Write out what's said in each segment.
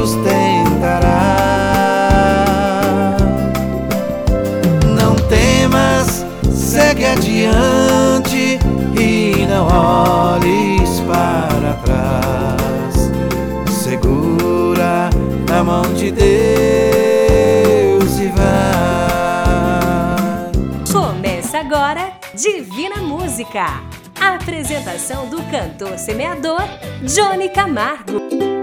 sustentará. Não temas, segue adiante e não olhes para trás. Segura na mão de Deus e vai. Começa agora Divina Música. A apresentação do cantor semeador Johnny Camargo.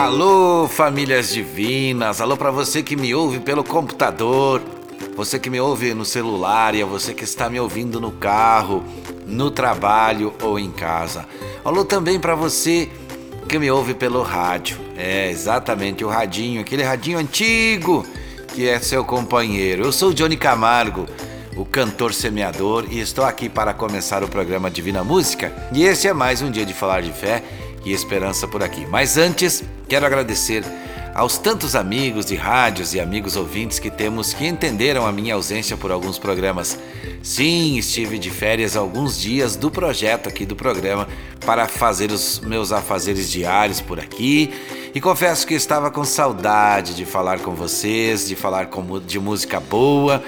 Alô, famílias divinas. Alô para você que me ouve pelo computador, você que me ouve no celular e a você que está me ouvindo no carro, no trabalho ou em casa. Alô também para você que me ouve pelo rádio. É, exatamente, o radinho, aquele radinho antigo que é seu companheiro. Eu sou Johnny Camargo, o cantor semeador, e estou aqui para começar o programa Divina Música. E esse é mais um dia de falar de fé e esperança por aqui. Mas antes, quero agradecer aos tantos amigos de rádios e amigos ouvintes que temos que entenderam a minha ausência por alguns programas. Sim, estive de férias alguns dias do projeto aqui do programa para fazer os meus afazeres diários por aqui e confesso que estava com saudade de falar com vocês, de falar com, de música boa,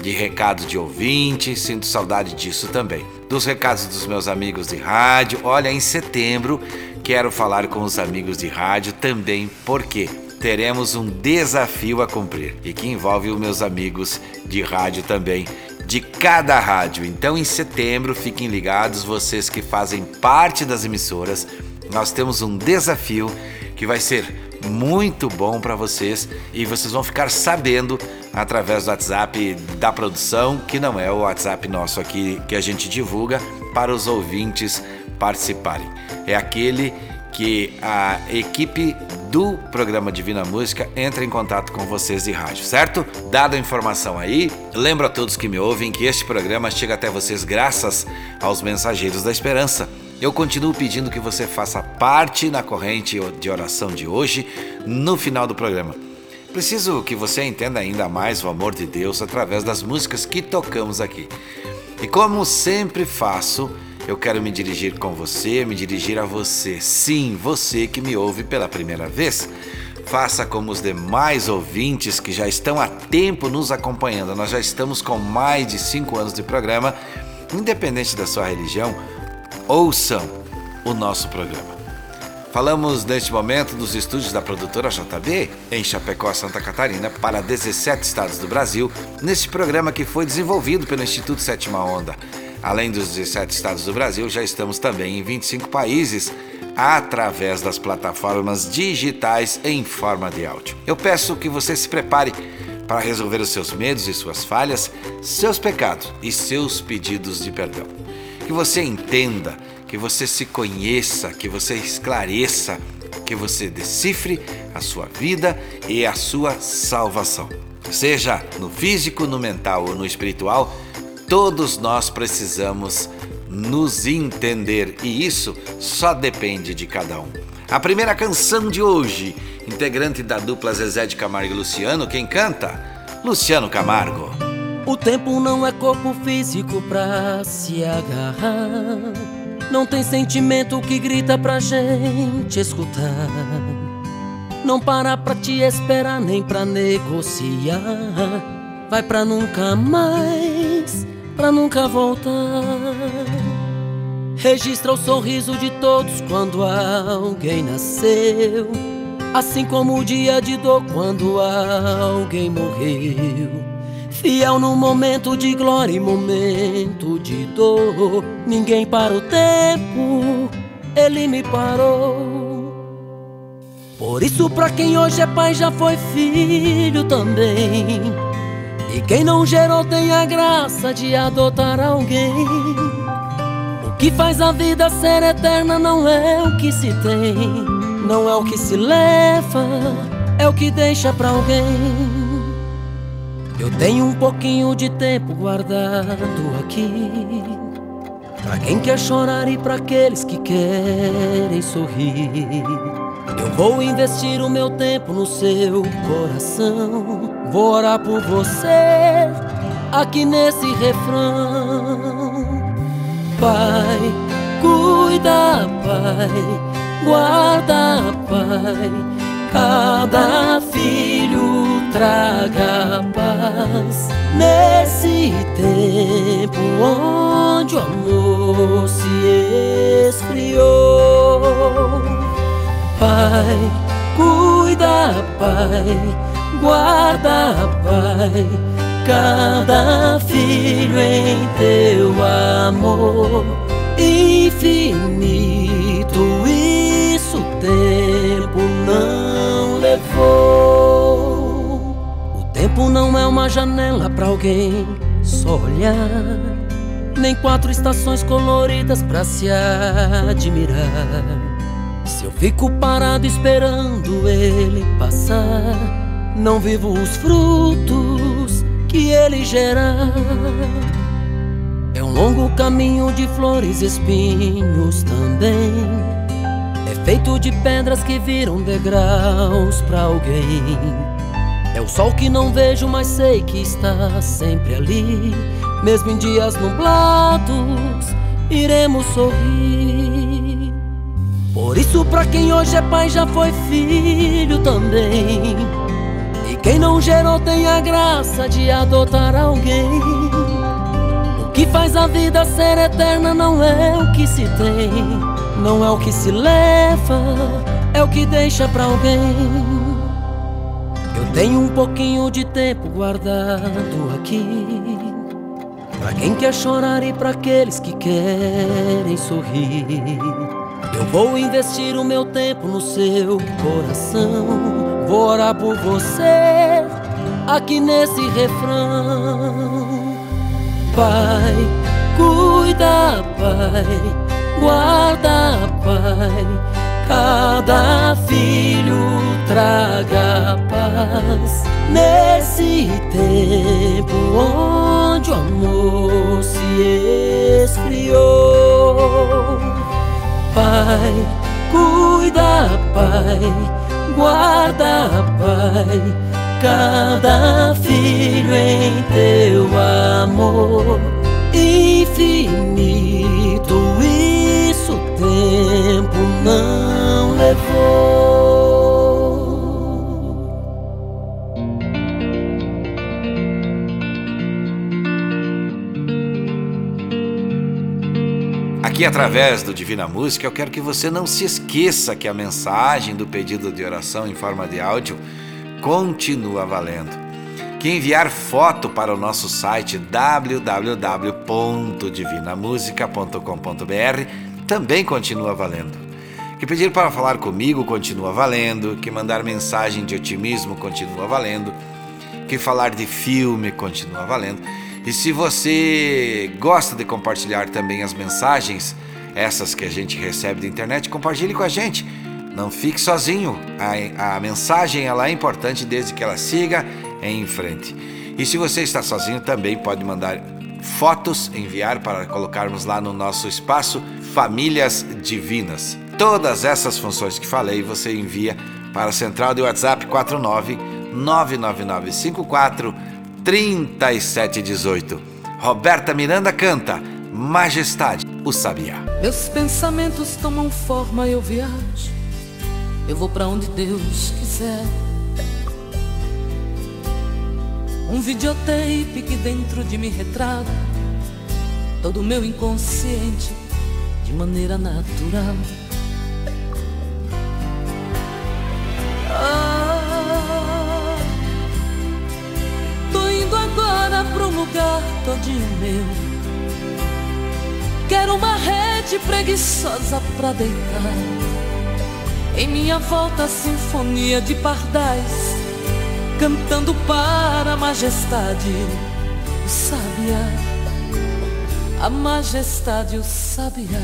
de recados de ouvinte, sinto saudade disso também. Dos recados dos meus amigos de rádio, olha, em setembro quero falar com os amigos de rádio também, porque teremos um desafio a cumprir e que envolve os meus amigos de rádio também, de cada rádio. Então, em setembro, fiquem ligados, vocês que fazem parte das emissoras, nós temos um desafio que vai ser muito bom para vocês e vocês vão ficar sabendo através do WhatsApp da produção, que não é o WhatsApp nosso aqui que a gente divulga para os ouvintes participarem. É aquele que a equipe do programa Divina Música entra em contato com vocês de rádio, certo? Dada a informação aí, lembro a todos que me ouvem que este programa chega até vocês graças aos mensageiros da esperança. Eu continuo pedindo que você faça parte na corrente de oração de hoje, no final do programa. Preciso que você entenda ainda mais o amor de Deus através das músicas que tocamos aqui. E como sempre faço, eu quero me dirigir com você, me dirigir a você. Sim, você que me ouve pela primeira vez. Faça como os demais ouvintes que já estão há tempo nos acompanhando. Nós já estamos com mais de cinco anos de programa. Independente da sua religião, ouçam o nosso programa. Falamos neste momento dos estúdios da produtora JB em Chapecó, Santa Catarina, para 17 estados do Brasil, neste programa que foi desenvolvido pelo Instituto Sétima Onda. Além dos 17 estados do Brasil, já estamos também em 25 países através das plataformas digitais em forma de áudio. Eu peço que você se prepare para resolver os seus medos e suas falhas, seus pecados e seus pedidos de perdão que você entenda, que você se conheça, que você esclareça, que você decifre a sua vida e a sua salvação. Seja no físico, no mental ou no espiritual, todos nós precisamos nos entender e isso só depende de cada um. A primeira canção de hoje, integrante da dupla Zezé de Camargo e Luciano, quem canta? Luciano Camargo. O tempo não é corpo físico pra se agarrar. Não tem sentimento que grita pra gente escutar. Não para pra te esperar nem pra negociar. Vai pra nunca mais, pra nunca voltar. Registra o sorriso de todos quando alguém nasceu. Assim como o dia de dor quando alguém morreu. Fiel no momento de glória e momento de dor. Ninguém para o tempo, ele me parou. Por isso, pra quem hoje é pai, já foi filho também. E quem não gerou tem a graça de adotar alguém. O que faz a vida ser eterna não é o que se tem, não é o que se leva, é o que deixa pra alguém. Eu tenho um pouquinho de tempo guardado aqui. Pra quem quer chorar e pra aqueles que querem sorrir. Eu vou investir o meu tempo no seu coração. Vou orar por você aqui nesse refrão. Pai, cuida, Pai, guarda, Pai, cada filho traga paz nesse tempo onde o amor se esfriou. Pai, cuida, Pai, guarda, Pai, cada filho em teu amor infinito. Isso tempo não levou. O tempo não é uma janela para alguém só olhar, nem quatro estações coloridas para se admirar. Se eu fico parado esperando ele passar, não vivo os frutos que ele gera. É um longo caminho de flores e espinhos também. É feito de pedras que viram degraus para alguém. É o sol que não vejo, mas sei que está sempre ali. Mesmo em dias nublados, iremos sorrir. Por isso, pra quem hoje é pai, já foi filho também. E quem não gerou tem a graça de adotar alguém. O que faz a vida ser eterna não é o que se tem, não é o que se leva, é o que deixa pra alguém. Tenho um pouquinho de tempo guardado aqui. Pra quem quer chorar e pra aqueles que querem sorrir. Eu vou investir o meu tempo no seu coração. Vou orar por você aqui nesse refrão. Pai, cuida, Pai, guarda, Pai. Cada filho traga paz nesse tempo onde o amor se esfriou. Pai, cuida, Pai, guarda, Pai, cada filho em teu amor infinito. Isso tempo não. Aqui, através do Divina Música, eu quero que você não se esqueça que a mensagem do pedido de oração em forma de áudio continua valendo. Que enviar foto para o nosso site www.divinamusica.com.br também continua valendo. Que pedir para falar comigo continua valendo. Que mandar mensagem de otimismo continua valendo. Que falar de filme continua valendo. E se você gosta de compartilhar também as mensagens, essas que a gente recebe da internet, compartilhe com a gente. Não fique sozinho. A, a mensagem ela é importante desde que ela siga em frente. E se você está sozinho, também pode mandar fotos, enviar para colocarmos lá no nosso espaço Famílias Divinas. Todas essas funções que falei você envia para a central de WhatsApp 49 99954 3718. Roberta Miranda canta Majestade, o Sabiá. Meus pensamentos tomam forma, eu viajo. Eu vou para onde Deus quiser. Um videotape que dentro de mim retrata todo o meu inconsciente de maneira natural. Lugar todinho meu. Quero uma rede preguiçosa pra deitar. Em minha volta, sinfonia de pardais, cantando para a majestade, o sabiá, a majestade, o sabiá.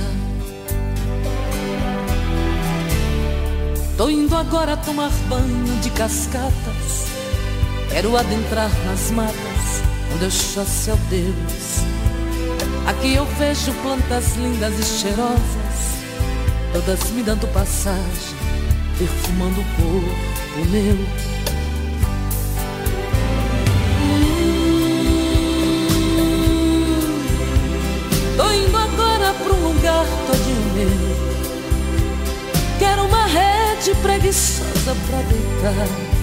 Tô indo agora tomar banho de cascatas, quero adentrar nas matas, deixasse Deus Aqui eu vejo plantas lindas e cheirosas, todas me dando passagem, perfumando o corpo meu. Hum. Tô indo agora pra um lugar todinho meu. Quero uma rede preguiçosa pra deitar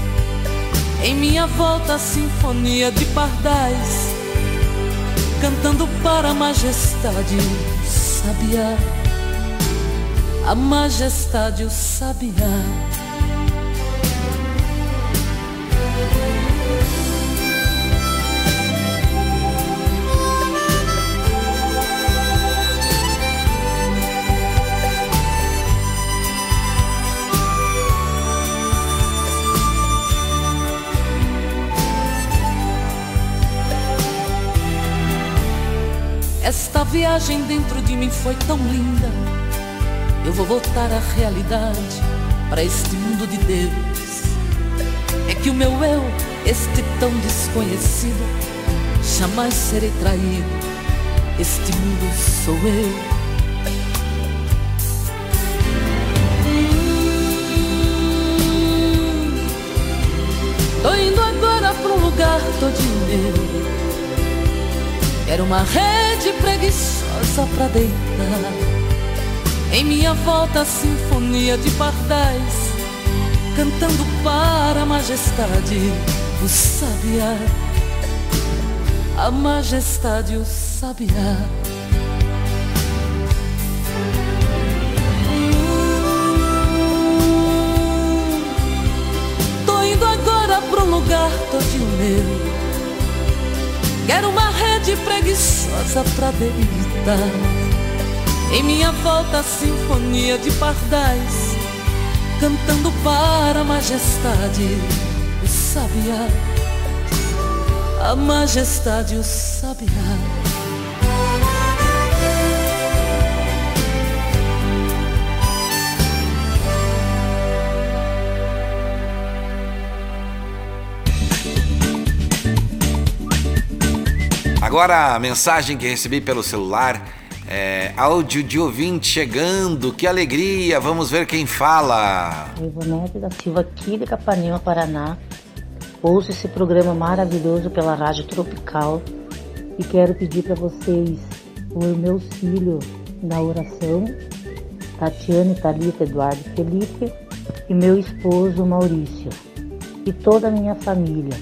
em minha volta a sinfonia de pardais, cantando para a majestade o sabiá. A majestade o sabiá. Esta viagem dentro de mim foi tão linda. Eu vou voltar à realidade, para este mundo de Deus. É que o meu eu, este tão desconhecido, jamais serei traído. Este mundo sou eu. Tô indo agora pra um lugar todo meu Quero uma rede preguiçosa pra deitar. Em minha volta a sinfonia de pardais, cantando para a majestade o sabiá. A majestade o sabiá. Tô indo agora um lugar todo meu Quero uma rede preguiçosa pra deitar. Em minha volta a sinfonia de pardais, cantando para a majestade o sabiá. A majestade o sabiá. Agora a mensagem que recebi pelo celular é, áudio de ouvinte chegando, que alegria! Vamos ver quem fala. Ivonete da Silva, aqui de Capanema, Paraná. Ouço esse programa maravilhoso pela Rádio Tropical e quero pedir para vocês o meu filho na oração, Tatiane, Thalita, Eduardo Felipe e meu esposo Maurício e toda a minha família.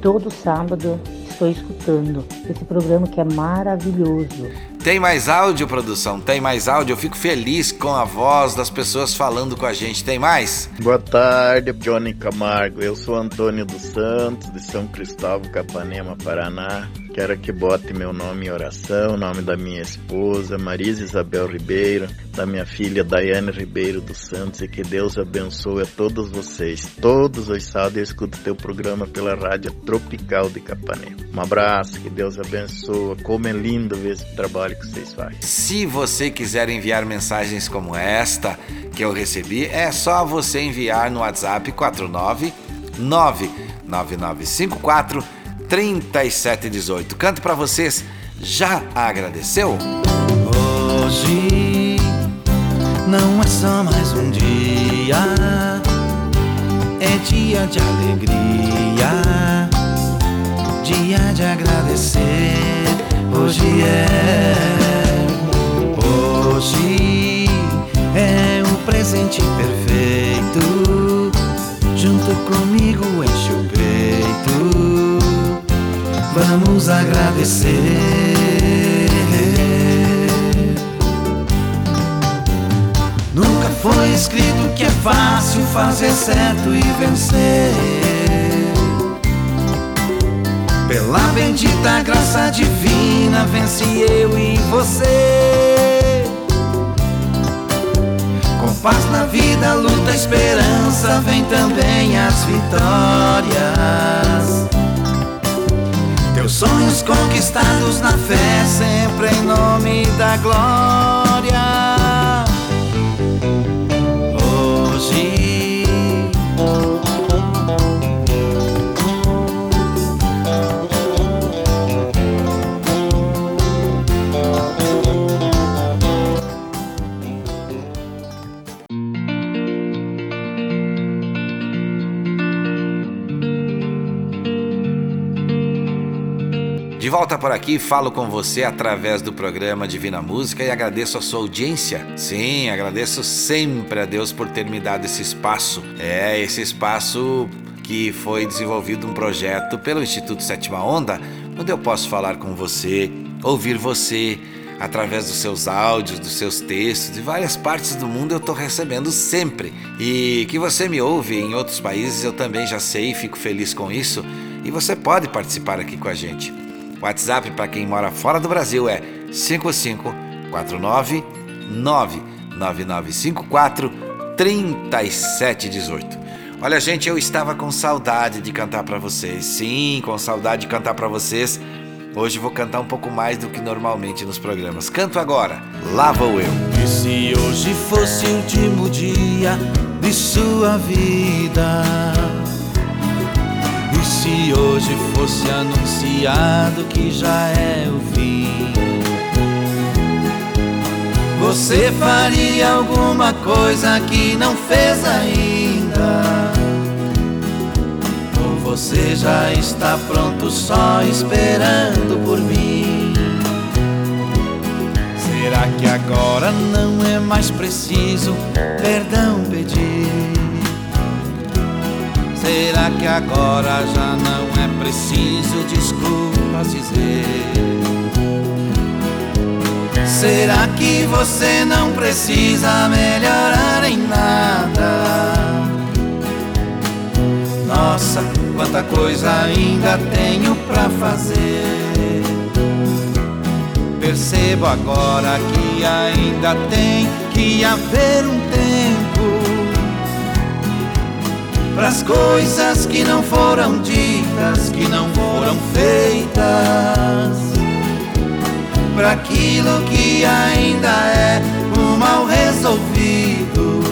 Todo sábado estou escutando esse programa que é maravilhoso. Tem mais áudio, produção? Tem mais áudio? Eu fico feliz com a voz das pessoas falando com a gente. Tem mais? Boa tarde, Johnny Camargo. Eu sou Antônio dos Santos, de São Cristóvão, Capanema, Paraná. Quero que bote meu nome em oração, o nome da minha esposa, Marisa Isabel Ribeiro, da minha filha Daiane Ribeiro dos Santos e que Deus abençoe a todos vocês. Todos os sábados eu escuto teu programa pela Rádio Tropical de Capanema. Um abraço, que Deus abençoe. Como é lindo ver esse trabalho que vocês fazem. Se você quiser enviar mensagens como esta que eu recebi, é só você enviar no WhatsApp 49 99954 3718. Canto para vocês. Já agradeceu? Hoje não é só mais um dia, é dia de alegria, dia de agradecer. Hoje é, hoje é o presente perfeito. Junto comigo enche o peito vamos agradecer. Nunca foi escrito que é fácil fazer certo e vencer. Pela bendita graça divina, vence eu e você. Com paz na vida, luta, esperança, vem também as vitórias. Teus sonhos conquistados na fé, sempre em nome da glória. Volta por aqui, falo com você através do programa Divina Música e agradeço a sua audiência. Sim, agradeço sempre a Deus por ter me dado esse espaço. É, esse espaço que foi desenvolvido um projeto pelo Instituto Sétima Onda, onde eu posso falar com você, ouvir você através dos seus áudios, dos seus textos, de várias partes do mundo eu estou recebendo sempre. E que você me ouve em outros países eu também já sei e fico feliz com isso. E você pode participar aqui com a gente. WhatsApp para quem mora fora do Brasil é 5549 99954 3718. Olha, gente, eu estava com saudade de cantar para vocês. Sim, com saudade de cantar para vocês. Hoje vou cantar um pouco mais do que normalmente nos programas. Canto agora. Lá vou eu. E se hoje fosse o último dia de sua vida? Se hoje fosse anunciado que já é o fim? Você faria alguma coisa que não fez ainda? Ou você já está pronto só esperando por mim? Será que agora não é mais preciso perdão pedir? Será que agora já não é preciso desculpas dizer? Será que você não precisa melhorar em nada? Nossa, quanta coisa ainda tenho pra fazer. Percebo agora que ainda tem que haver um tempo para as coisas que não foram ditas, que não foram feitas, para aquilo que ainda é o mal resolvido.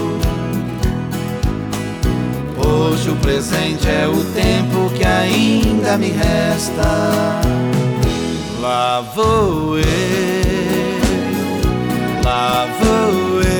Hoje o presente é o tempo que ainda me resta. Lá vou eu, lá vou eu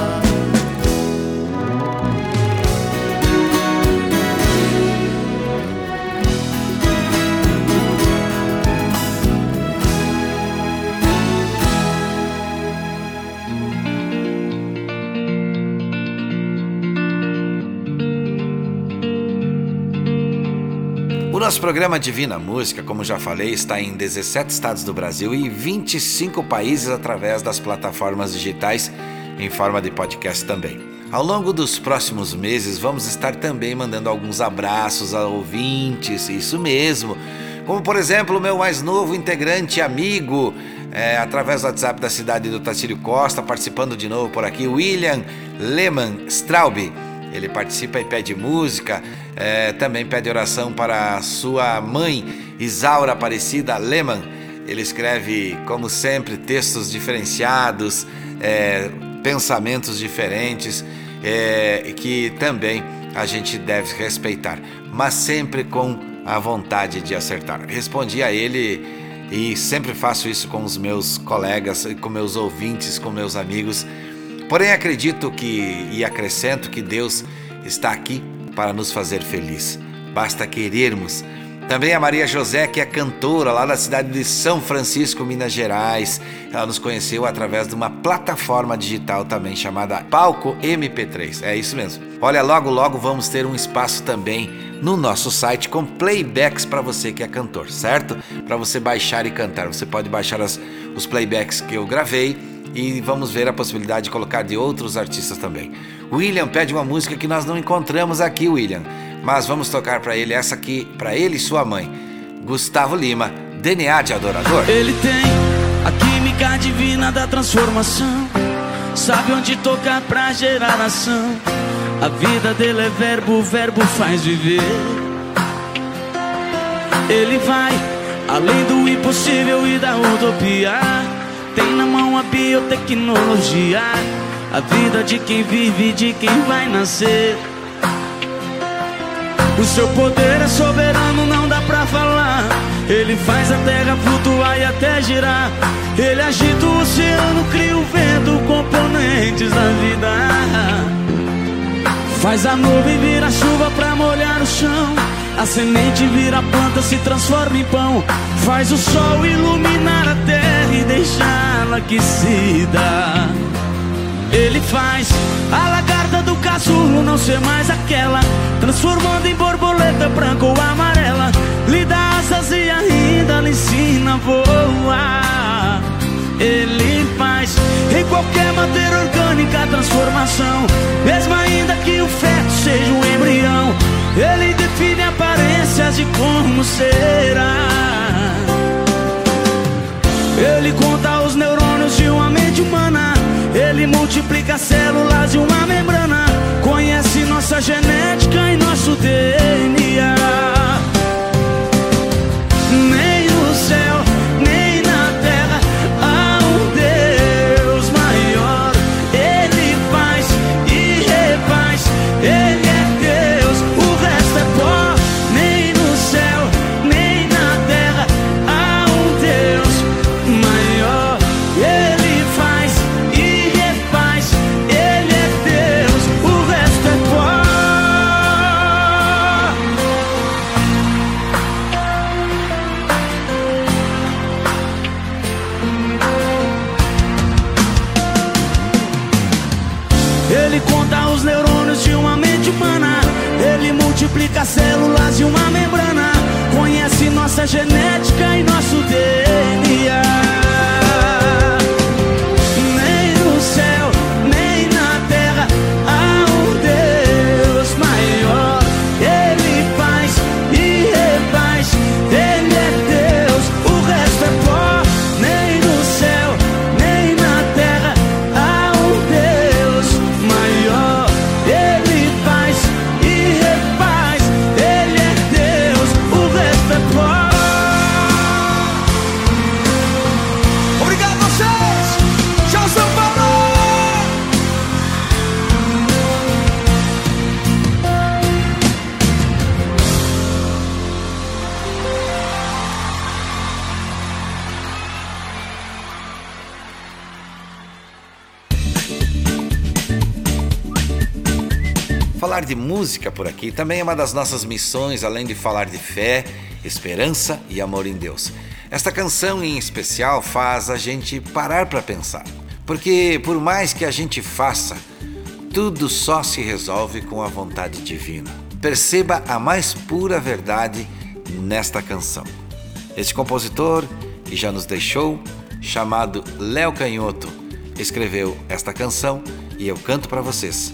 nosso programa Divina Música, como já falei, está em 17 estados do Brasil e 25 países através das plataformas digitais em forma de podcast também. Ao longo dos próximos meses, vamos estar também mandando alguns abraços a ouvintes, isso mesmo. Como, por exemplo, o meu mais novo integrante amigo, é, através do WhatsApp da cidade do Tacílio Costa, participando de novo por aqui, William Lehmann Straub. Ele participa e pede música, é, também pede oração para sua mãe, Isaura Aparecida Lehmann. Ele escreve, como sempre, textos diferenciados, é, pensamentos diferentes, é, que também a gente deve respeitar, mas sempre com a vontade de acertar. Respondi a ele e sempre faço isso com os meus colegas, com meus ouvintes, com meus amigos. Porém, acredito que e acrescento que Deus está aqui para nos fazer feliz. Basta querermos também a Maria José, que é cantora lá da cidade de São Francisco, Minas Gerais. Ela nos conheceu através de uma plataforma digital também chamada Palco MP3. É isso mesmo. Olha, logo logo vamos ter um espaço também no nosso site com playbacks para você que é cantor, certo? Para você baixar e cantar. Você pode baixar as, os playbacks que eu gravei e vamos ver a possibilidade de colocar de outros artistas também. William pede uma música que nós não encontramos aqui, William mas vamos tocar para ele essa aqui, para ele e sua mãe. Gustavo Lima, DNA de adorador. Ele tem a química divina da transformação. Sabe onde tocar pra gerar ação. A vida dele é verbo, o verbo faz viver. Ele vai além do impossível e da utopia. Tem na a biotecnologia. A vida de quem vive de quem vai nascer. O seu poder é soberano, não dá pra falar. Ele faz a terra flutuar e até girar. Ele agita o oceano, cria o vento, componentes da vida. Faz a nuvem virar chuva pra molhar o chão. A semente vira planta, se transforma em pão. Faz o sol iluminar a terra e deixá-la aquecida. Ele faz a lagarta do casulo não ser mais aquela, transformando em borboleta branca ou amarela. Lhe dá asas e ainda lhe ensina a voar. Ele faz em qualquer matéria orgânica a transformação, mesmo ainda que o feto seja um embrião. Ele define aparências de como será. Multiplica células de uma membrana. Conhece nossa genética e nosso DNA. Conhece nossa de música por aqui também é uma das nossas missões, além de falar de fé, esperança e amor em Deus. Esta canção em especial faz a gente parar para pensar, porque por mais que a gente faça, tudo só se resolve com a vontade divina. Perceba a mais pura verdade nesta canção. Este compositor, que já nos deixou, chamado Léo Canhoto, escreveu esta canção e eu canto para vocês.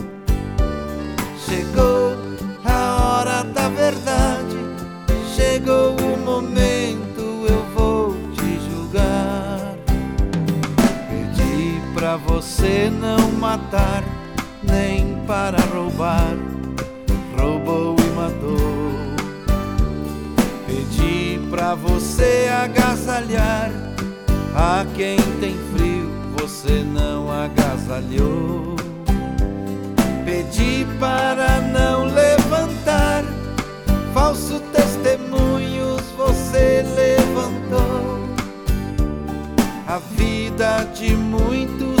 Chegou a chegou o momento, eu vou te julgar. Pedi pra você não matar, nem para roubar, roubou e matou. Pedi pra você agasalhar a quem tem frio, você não agasalhou. Pedi para não levantar. Falso testemunhos, você levantou. A vida de muitos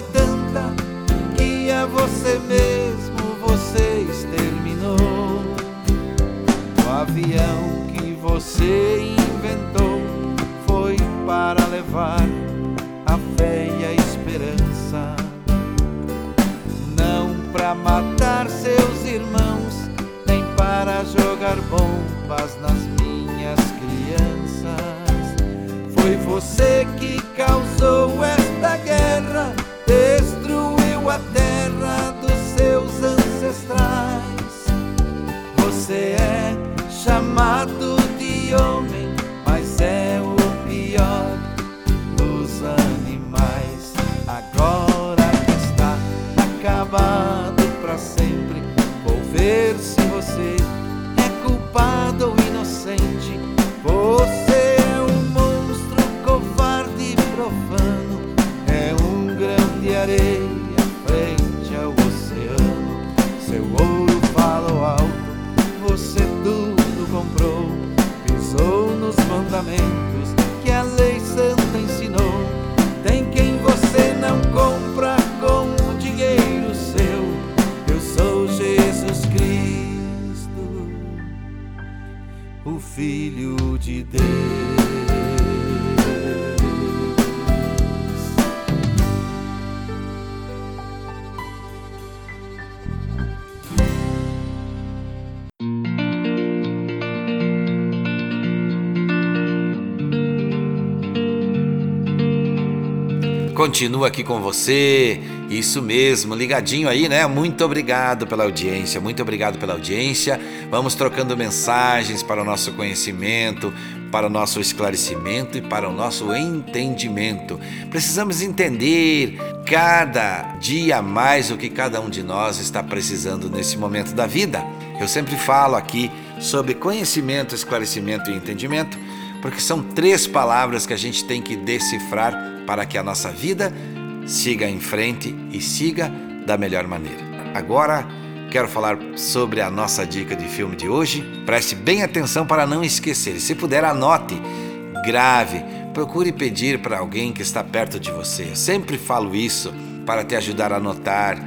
você mesmo você exterminou. O avião que você inventou foi para levar a fé e a esperança, não para matar seus irmãos, nem para jogar bombas nas minhas crianças. Foi você que Continua aqui com você, isso mesmo, ligadinho aí, né? Muito obrigado pela audiência, muito obrigado pela audiência. Vamos trocando mensagens para o nosso conhecimento, para o nosso esclarecimento e para o nosso entendimento. Precisamos entender cada dia mais o que cada um de nós está precisando nesse momento da vida. Eu sempre falo aqui sobre conhecimento, esclarecimento e entendimento, porque são três palavras que a gente tem que decifrar para que a nossa vida siga em frente e siga da melhor maneira. Agora quero falar sobre a nossa dica de filme de hoje. Preste bem atenção para não esquecer. Se puder, anote, grave, procure pedir para alguém que está perto de você. Eu sempre falo isso para te ajudar a anotar.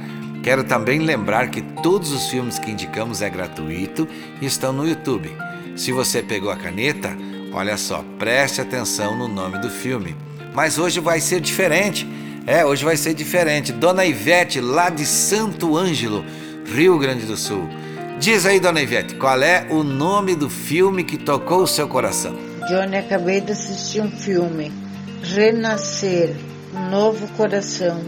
Quero também lembrar que todos os filmes que indicamos é gratuito e estão no YouTube. Se você pegou a caneta, olha só, preste atenção no nome do filme. Mas hoje vai ser diferente. É, hoje vai ser diferente. Dona Ivete, lá de Santo Ângelo, Rio Grande do Sul. Diz aí, Dona Ivete, qual é o nome do filme que tocou o seu coração? Johnny, acabei de assistir um filme, Renascer, Um Novo Coração.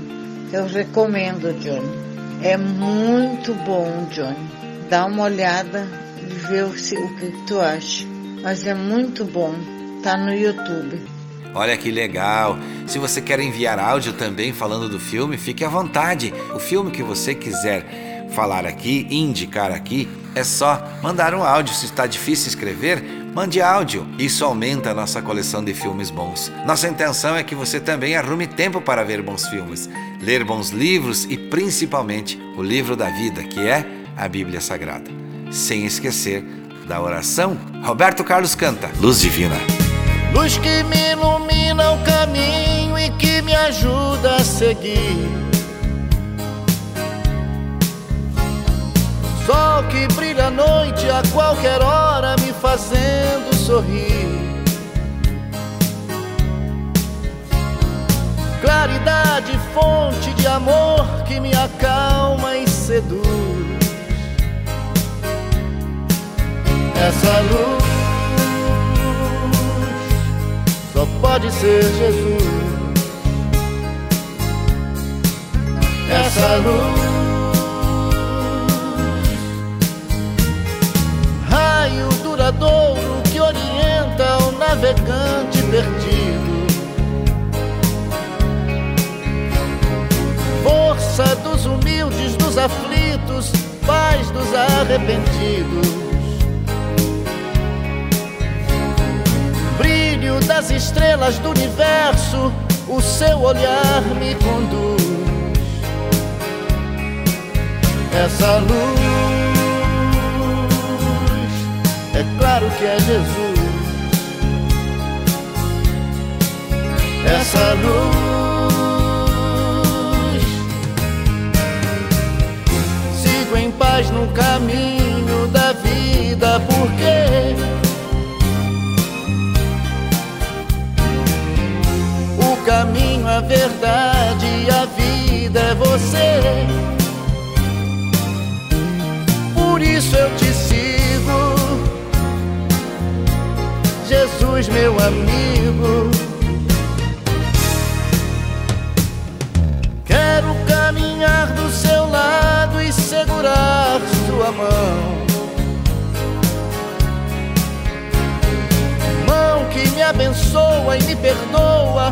Eu recomendo, Johnny. É muito bom, Johnny. Dá uma olhada e vê o que, tu acha. Mas é muito bom. Tá no YouTube. Olha que legal! Se você quer enviar áudio também falando do filme, fique à vontade. O filme que você quiser falar aqui, indicar aqui, é só mandar um áudio. Se está difícil escrever, mande áudio. Isso aumenta a nossa coleção de filmes bons. Nossa intenção é que você também arrume tempo para ver bons filmes, ler bons livros e principalmente o livro da vida, que é a Bíblia Sagrada. Sem esquecer da oração, Roberto Carlos canta Luz Divina. Luz que me ilumina o caminho e que me ajuda a seguir. Sol que brilha à noite a qualquer hora me fazendo sorrir. Claridade, fonte de amor que me acalma e seduz. Essa luz pode ser Jesus. Essa luz, raio duradouro que orienta o navegante perdido. Força dos humildes, dos aflitos, paz dos arrependidos. Das estrelas do universo, o seu olhar me conduz. Essa luz, é claro que é Jesus. Essa luz, sigo em paz no caminho da vida, porque caminho, a verdade e a vida é você. Por isso eu te sigo, Jesus, meu amigo. Quero caminhar do seu lado e segurar sua mão. Mão que me abençoa e me perdoa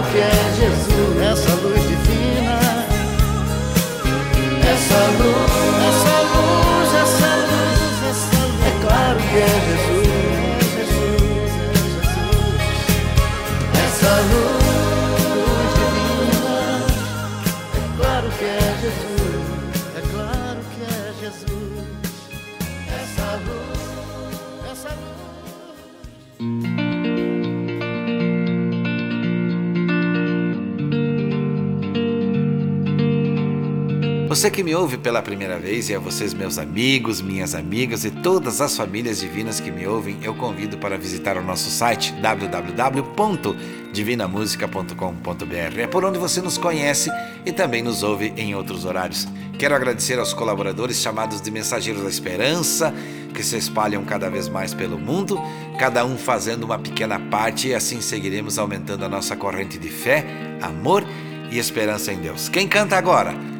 claro que é Jesus. Essa luz divina. Essa luz, Você que me ouve pela primeira vez e a vocês, meus amigos, minhas amigas e todas as famílias divinas que me ouvem, eu convido para visitar o nosso site www.divinamusica.com.br. É por onde você nos conhece e também nos ouve em outros horários. Quero agradecer aos colaboradores chamados de Mensageiros da Esperança, que se espalham cada vez mais pelo mundo, cada um fazendo uma pequena parte e assim seguiremos aumentando a nossa corrente de fé, amor e esperança em Deus. Quem canta agora?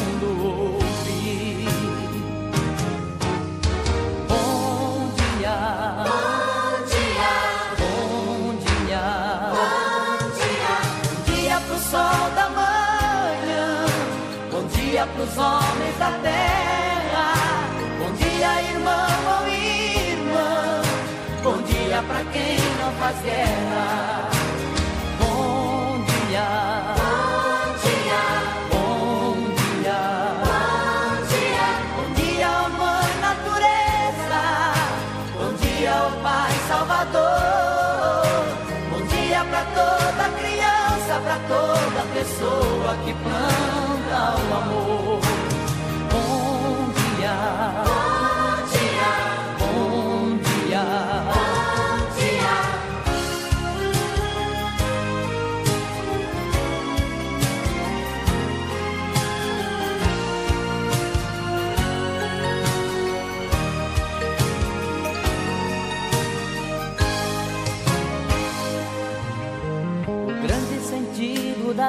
pros homens da terra. Bom dia, irmão ou irmã. Bom dia pra quem não faz guerra.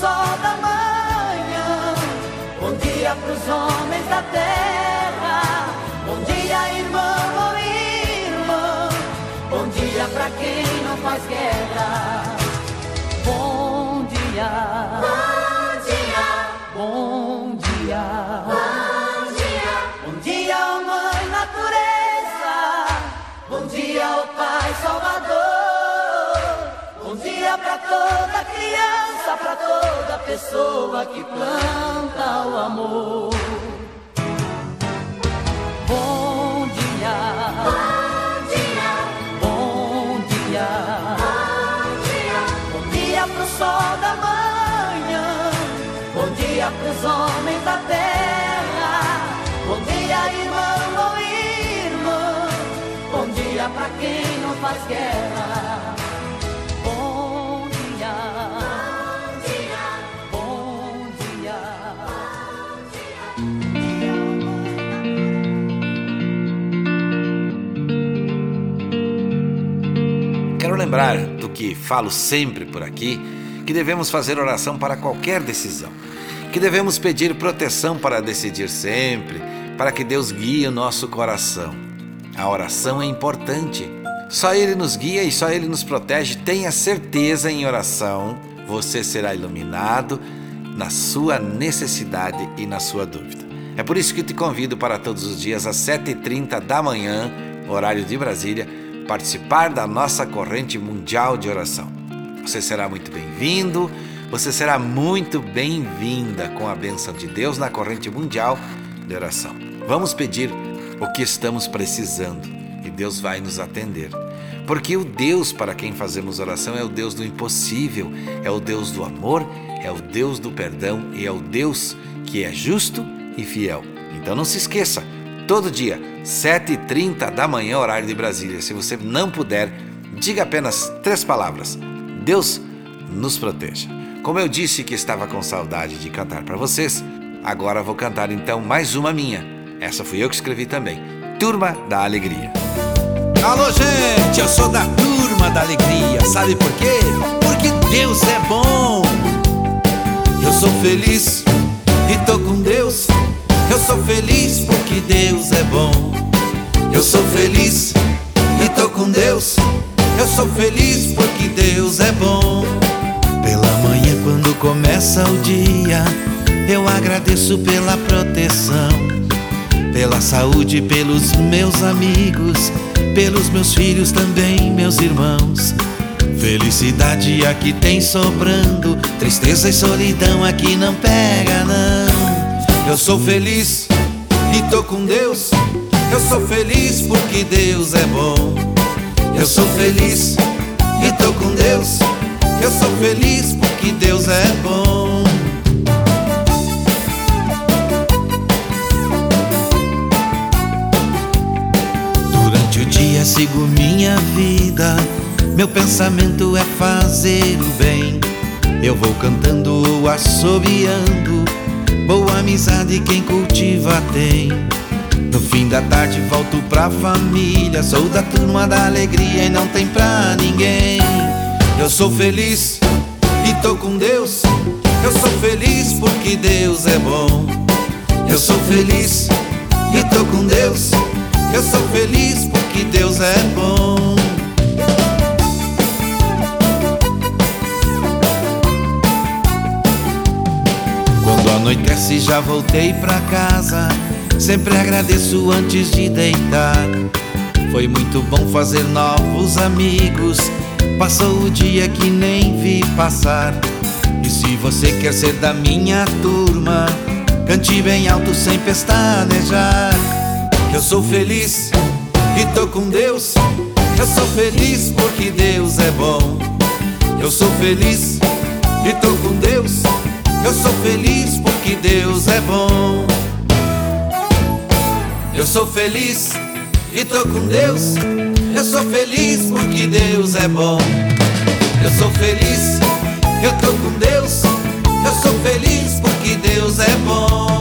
Sol da manhã. Bom dia pros homens da terra. Bom dia, irmão ou irmã. Bom dia pra quem não faz guerra. Bom dia. Bom dia. Bom dia. Bom dia. Bom dia, mãe natureza. Bom dia, ó Pai Salvador. Bom dia pra toda criança, pessoa que planta o amor. Bom dia. Bom dia. Bom dia. Bom dia. Bom dia pro sol da manhã. Bom dia pros homens da terra. Bom dia, irmão ou irmã. Bom dia pra quem não faz guerra. Lembrar do que falo sempre por aqui, que devemos fazer oração para qualquer decisão, que devemos pedir proteção para decidir sempre, para que Deus guie o nosso coração. A oração é importante. Só Ele nos guia e só Ele nos protege. Tenha certeza em oração, você será iluminado na sua necessidade e na sua dúvida. É por isso que te convido para todos os dias às 7h30 da manhã, horário de Brasília, participar da nossa corrente mundial de oração. Você será muito bem-vindo, você será muito bem-vinda com a bênção de Deus na corrente mundial de oração. Vamos pedir o que estamos precisando e Deus vai nos atender. Porque o Deus para quem fazemos oração é o Deus do impossível, é o Deus do amor, é o Deus do perdão e é o Deus que é justo e fiel. Então não se esqueça, todo dia, 7h30 da manhã, horário de Brasília. Se você não puder, diga apenas três palavras: Deus nos proteja. Como eu disse que estava com saudade de cantar para vocês, agora vou cantar então mais uma minha. Essa fui eu que escrevi também. Turma da Alegria. Alô, gente, eu sou da Turma da Alegria. Sabe por quê? Porque Deus é bom. Eu sou feliz e tô com Deus. Eu sou feliz porque Deus é bom. Eu sou feliz e tô com Deus. Eu sou feliz porque Deus é bom. Pela manhã, quando começa o dia, eu agradeço pela proteção, pela saúde, pelos meus amigos, pelos meus filhos também, meus irmãos. Felicidade aqui tem sobrando, tristeza e solidão aqui não pega, não. Eu sou feliz e tô com Deus. Eu sou feliz porque Deus é bom. Eu sou feliz e tô com Deus. Eu sou feliz porque Deus é bom. Durante o dia sigo minha vida. Meu pensamento é fazer o bem. Eu vou cantando ou assobiando. Boa amizade quem cultiva tem. No fim da tarde volto pra família. Sou da turma da alegria e não tem pra ninguém. Eu sou feliz e tô com Deus. Eu sou feliz porque Deus é bom. Eu sou feliz e tô com Deus. Eu sou feliz porque Deus é bom. Anoitece já voltei pra casa. Sempre agradeço antes de deitar. Foi muito bom fazer novos amigos. Passou o dia que nem vi passar. E se você quer ser da minha turma, cante bem alto sem pestanejar. Eu sou feliz e tô com Deus. Eu sou feliz porque Deus é bom. Eu sou feliz e tô com Deus. Eu sou feliz porque Deus é bom. Eu sou feliz e tô com Deus. Eu sou feliz porque Deus é bom. Eu sou feliz, eu tô com Deus. Eu sou feliz porque Deus é bom.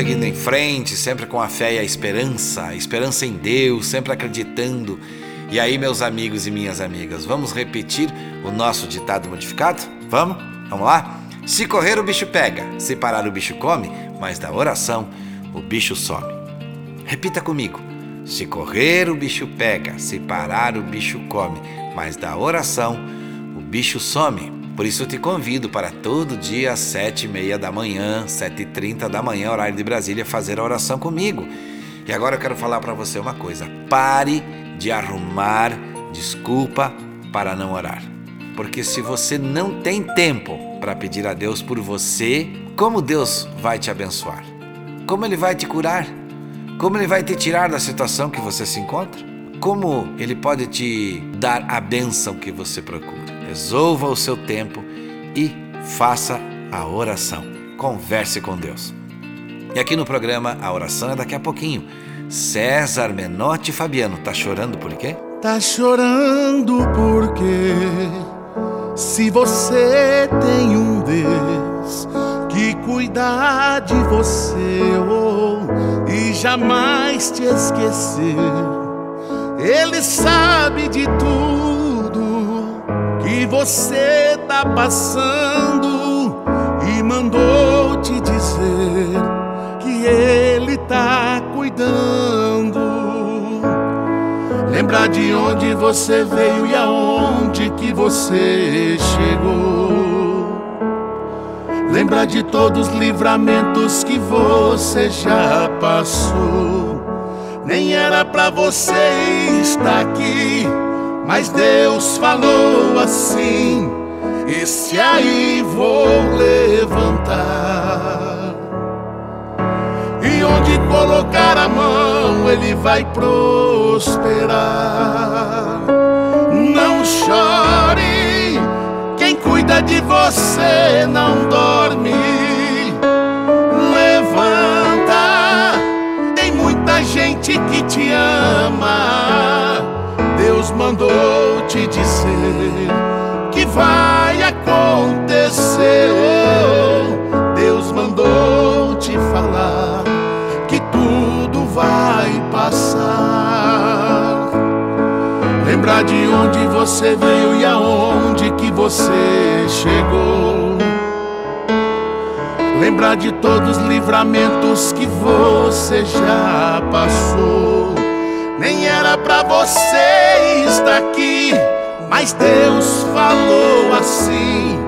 Seguindo em frente, sempre com a fé e a esperança, a esperança em Deus, sempre acreditando. E aí, meus amigos e minhas amigas, vamos repetir o nosso ditado modificado? Vamos? Vamos lá? Se correr, o bicho pega, se parar, o bicho come, mas da oração, o bicho some. Repita comigo. Se correr, o bicho pega, se parar, o bicho come, mas da oração, o bicho some. Por isso eu te convido para todo dia às sete e meia da manhã, sete e trinta da manhã, horário de Brasília, fazer a oração comigo. E agora eu quero falar para você uma coisa: pare de arrumar desculpa para não orar. Porque se você não tem tempo para pedir a Deus por você, como Deus vai te abençoar? Como Ele vai te curar? Como Ele vai te tirar da situação que você se encontra? Como Ele pode te dar a bênção que você procura? Resolva o seu tempo e faça a oração. Converse com Deus. E aqui no programa A Oração é daqui a pouquinho. César Menotti Fabiano, tá chorando por quê? Tá chorando porque se você tem um Deus que cuida de você oh, e jamais te esquecer, Ele sabe de tudo que você tá passando e mandou te dizer que Ele tá cuidando. Lembrar de onde você veio e aonde que você chegou. Lembrar de todos os livramentos que você já passou. Nem era pra você estar aqui, mas Deus falou assim: Esse aí vou levantar. E onde colocar a mão, ele vai prosperar. Não chore, quem cuida de você não dorme. Levanta, tem muita gente que te ama. Mandou te dizer que vai acontecer. Deus mandou te falar que tudo vai passar. Lembrar de onde você veio e aonde que você chegou. Lembrar de todos os livramentos que você já passou. Nem era pra você estar aqui, mas Deus falou assim: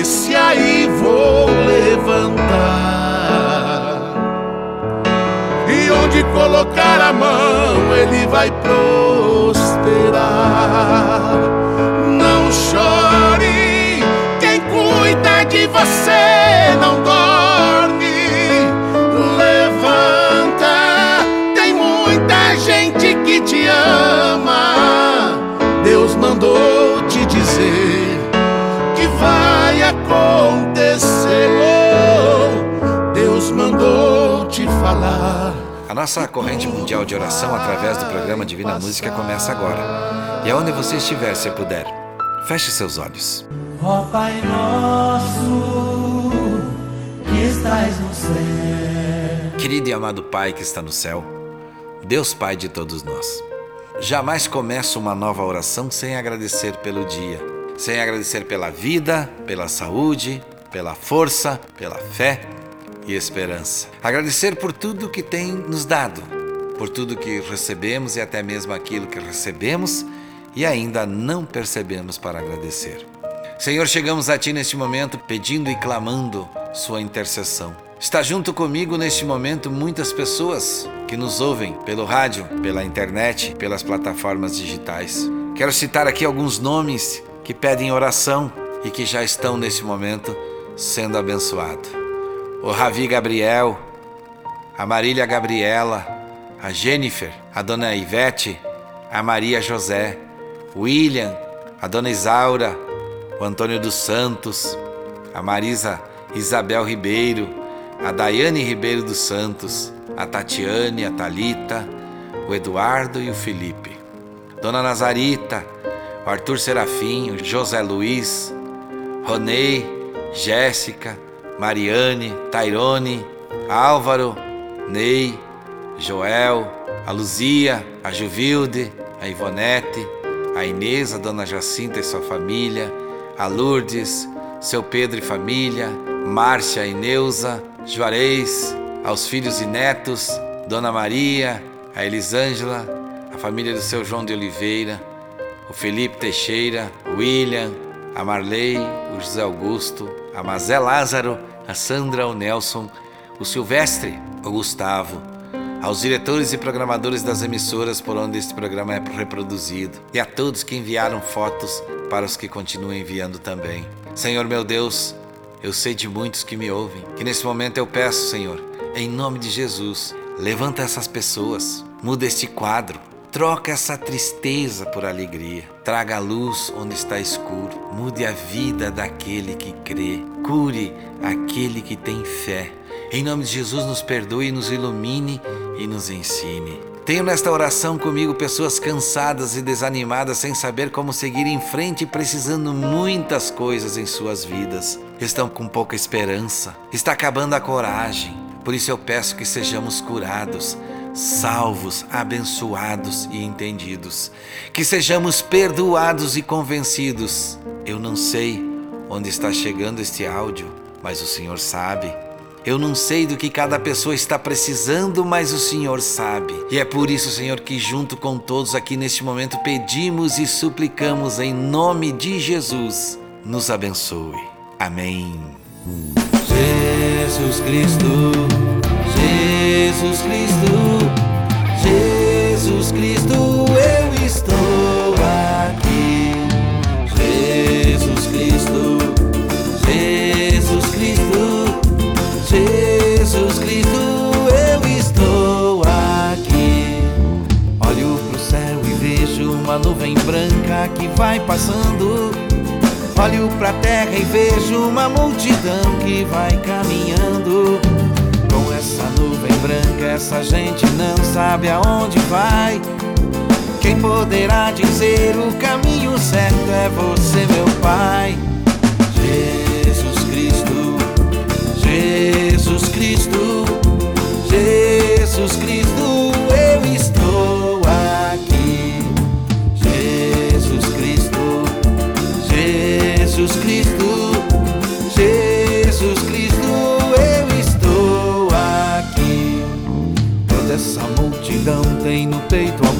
Esse aí vou levantar. E onde colocar a mão, ele vai prosperar. Não chore, quem cuida de você não dorme. A nossa corrente mundial de oração através do programa Divina Música começa agora. E aonde você estiver, se puder, feche seus olhos. Ó Pai nosso, que estás no céu. Querido e amado Pai que está no céu, Deus Pai de todos nós, jamais começo uma nova oração sem agradecer pelo dia, sem agradecer pela vida, pela saúde, pela força, pela fé e esperança. Agradecer por tudo que tem nos dado, por tudo que recebemos e até mesmo aquilo que recebemos e ainda não percebemos para agradecer. Senhor, chegamos a Ti neste momento pedindo e clamando Sua intercessão. Está junto comigo neste momento muitas pessoas que nos ouvem pelo rádio, pela internet, pelas plataformas digitais. Quero citar aqui alguns nomes que pedem oração e que já estão neste momento sendo abençoados. O Ravi Gabriel, a Marília Gabriela, a Jennifer, a Dona Ivete, a Maria José, o William, a Dona Isaura, o Antônio dos Santos, a Marisa Isabel Ribeiro, a Daiane Ribeiro dos Santos, a Tatiane, a Talita, o Eduardo e o Felipe. Dona Nazarita, o Arthur Serafim, o José Luiz, Ronei, Jéssica, Mariane, Tairone, Álvaro, Ney, Joel, a Luzia, a Juvilde, a Ivonete, a Inês, a Dona Jacinta e sua família, a Lourdes, seu Pedro e família, Márcia e Neuza, Juarez, aos filhos e netos, Dona Maria, a Elisângela, a família do seu João de Oliveira, o Felipe Teixeira, o William, a Marley, o José Augusto, a Mazé Lázaro, a Sandra, o Nelson, o Silvestre, o Gustavo, aos diretores e programadores das emissoras por onde este programa é reproduzido e a todos que enviaram fotos para os que continuam enviando também. Senhor meu Deus, eu sei de muitos que me ouvem, que nesse momento eu peço, Senhor, em nome de Jesus, levanta essas pessoas, muda este quadro, troca essa tristeza por alegria, traga a luz onde está escuro, mude a vida daquele que crê, cure aquele que tem fé. Em nome de Jesus, nos perdoe, nos ilumine e nos ensine. Tenho nesta oração comigo pessoas cansadas e desanimadas sem saber como seguir em frente precisando muitas coisas em suas vidas. Estão com pouca esperança, está acabando a coragem. Por isso eu peço que sejamos curados, salvos, abençoados e entendidos. Que sejamos perdoados e convencidos. Eu não sei onde está chegando este áudio, mas o Senhor sabe. Eu não sei do que cada pessoa está precisando, mas o Senhor sabe. E é por isso, Senhor, que junto com todos aqui neste momento pedimos e suplicamos em nome de Jesus. Nos abençoe. Amém. Jesus Cristo, Jesus Cristo, Jesus Cristo, eu estou aqui. Jesus Cristo, Jesus Cristo, Jesus Cristo, eu estou aqui. Olho pro céu e vejo uma nuvem branca que vai passando. Olho pra terra e vejo uma multidão que vai caminhando. Essa nuvem branca, essa gente não sabe aonde vai. Quem poderá dizer o caminho certo é você, meu Pai. Jesus Cristo, Jesus Cristo, Jesus Cristo,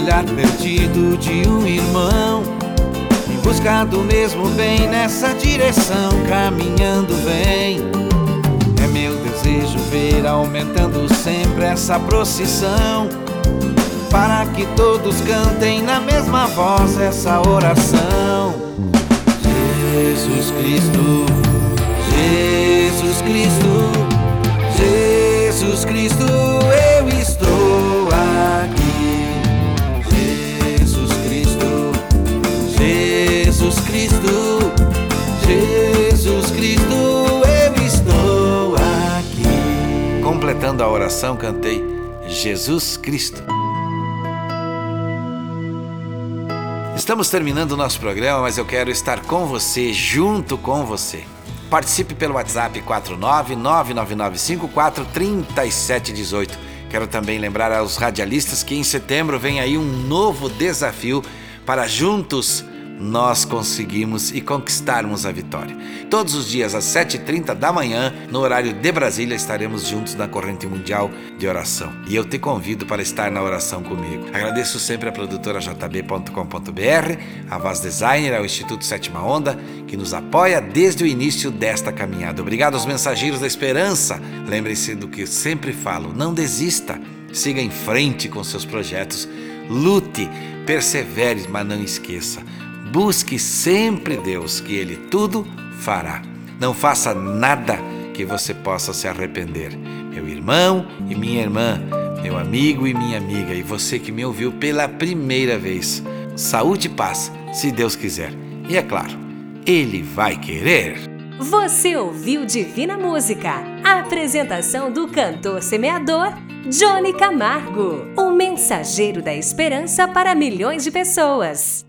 olhar perdido de um irmão. Em busca do mesmo bem nessa direção, caminhando vem. É meu desejo ver aumentando sempre essa procissão. Para que todos cantem na mesma voz essa oração. Jesus Cristo, Completando a oração, cantei Jesus Cristo. Estamos terminando o nosso programa, mas eu quero estar com você, junto com você. Participe pelo WhatsApp 49999543718. Quero também lembrar aos radialistas que em setembro vem aí um novo desafio para juntos nós conseguimos e conquistarmos a vitória. Todos os dias às 7h30 da manhã, no horário de Brasília, estaremos juntos na corrente mundial de oração. E eu te convido para estar na oração comigo. Agradeço sempre a produtora jb.com.br, a Vaz Designer, ao Instituto Sétima Onda, que nos apoia desde o início desta caminhada. Obrigado aos mensageiros da esperança. Lembre-se do que sempre falo, não desista. Siga em frente com seus projetos. Lute, persevere, mas não esqueça. Busque sempre Deus, que Ele tudo fará. Não faça nada que você possa se arrepender. Meu irmão e minha irmã, meu amigo e minha amiga, e você que me ouviu pela primeira vez. Saúde e paz, se Deus quiser. E é claro, Ele vai querer. Você ouviu Divina Música, a apresentação do cantor semeador Johnny Camargo, o mensageiro da esperança para milhões de pessoas.